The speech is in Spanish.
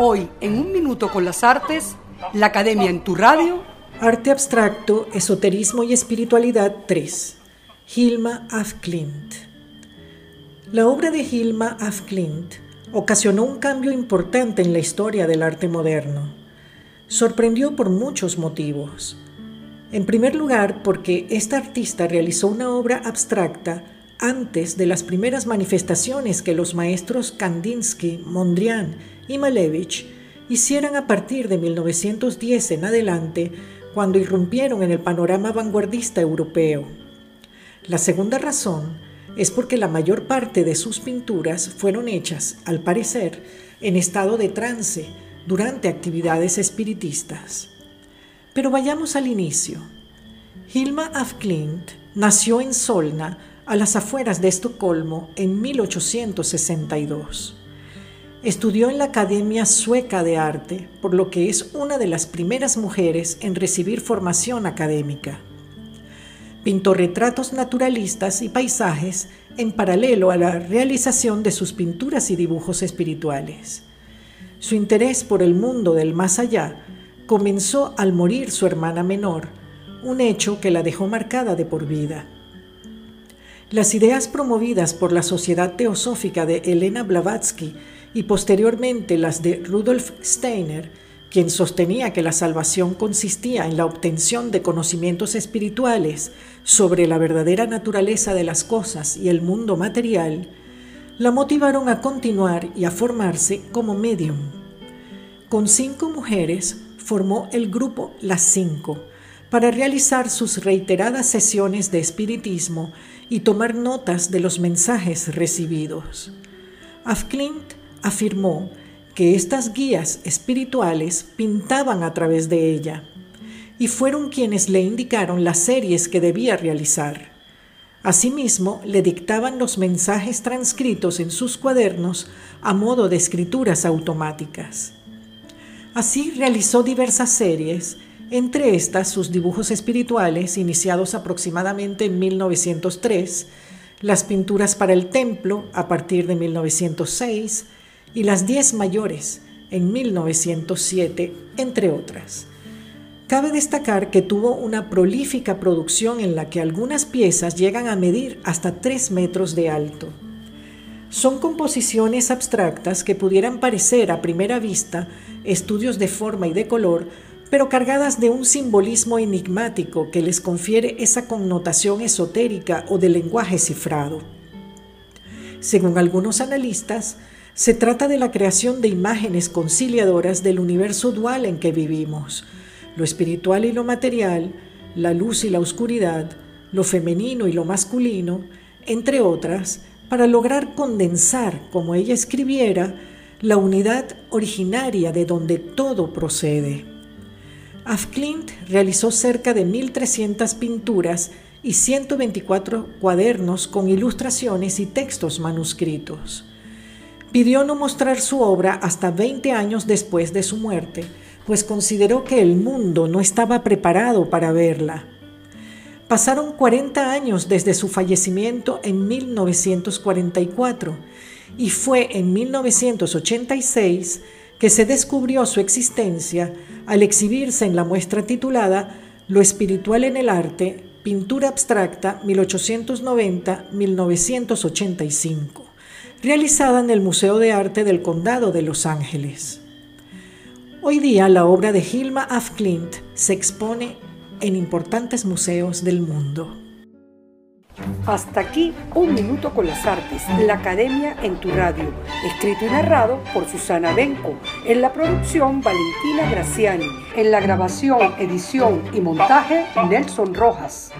Hoy, en un minuto con las artes, la Academia en tu radio. Arte abstracto, esoterismo y espiritualidad 3. Hilma af Klint. La obra de Hilma af Klint ocasionó un cambio importante en la historia del arte moderno. Sorprendió por muchos motivos. En primer lugar, porque esta artista realizó una obra abstracta antes de las primeras manifestaciones que los maestros Kandinsky, Mondrian y Malevich hicieran a partir de 1910 en adelante, cuando irrumpieron en el panorama vanguardista europeo. La segunda razón es porque la mayor parte de sus pinturas fueron hechas, al parecer, en estado de trance durante actividades espiritistas. Pero vayamos al inicio. Hilma af Klint nació en Solna, a las afueras de Estocolmo, en 1862. Estudió en la Academia Sueca de Arte, por lo que es una de las primeras mujeres en recibir formación académica. Pintó retratos naturalistas y paisajes en paralelo a la realización de sus pinturas y dibujos espirituales. Su interés por el mundo del más allá comenzó al morir su hermana menor, un hecho que la dejó marcada de por vida. Las ideas promovidas por la Sociedad Teosófica de Elena Blavatsky y posteriormente las de Rudolf Steiner, quien sostenía que la salvación consistía en la obtención de conocimientos espirituales sobre la verdadera naturaleza de las cosas y el mundo material, la motivaron a continuar y a formarse como medium. Con cinco mujeres formó el grupo Las Cinco para realizar sus reiteradas sesiones de espiritismo y tomar notas de los mensajes recibidos. Afklint afirmó que estas guías espirituales pintaban a través de ella y fueron quienes le indicaron las series que debía realizar. Asimismo, le dictaban los mensajes transcritos en sus cuadernos a modo de escrituras automáticas. Así realizó diversas series, entre estas sus dibujos espirituales, iniciados aproximadamente en 1903, las pinturas para el templo a partir de 1906, y las Diez Mayores en 1907, entre otras. Cabe destacar que tuvo una prolífica producción en la que algunas piezas llegan a medir hasta 3 metros de alto. Son composiciones abstractas que pudieran parecer a primera vista estudios de forma y de color, pero cargadas de un simbolismo enigmático que les confiere esa connotación esotérica o de lenguaje cifrado. Según algunos analistas, se trata de la creación de imágenes conciliadoras del universo dual en que vivimos, lo espiritual y lo material, la luz y la oscuridad, lo femenino y lo masculino, entre otras, para lograr condensar, como ella escribiera, la unidad originaria de donde todo procede. Afklint realizó cerca de 1.300 pinturas y 124 cuadernos con ilustraciones y textos manuscritos pidió no mostrar su obra hasta 20 años después de su muerte, pues consideró que el mundo no estaba preparado para verla. Pasaron 40 años desde su fallecimiento en 1944 y fue en 1986 que se descubrió su existencia al exhibirse en la muestra titulada Lo espiritual en el arte, pintura abstracta 1890-1985 realizada en el Museo de Arte del Condado de Los Ángeles. Hoy día la obra de Hilma af Klint se expone en importantes museos del mundo. Hasta aquí Un Minuto con las Artes, la Academia en tu radio, escrito y narrado por Susana Benco, en la producción Valentina Graciani, en la grabación, edición y montaje Nelson Rojas.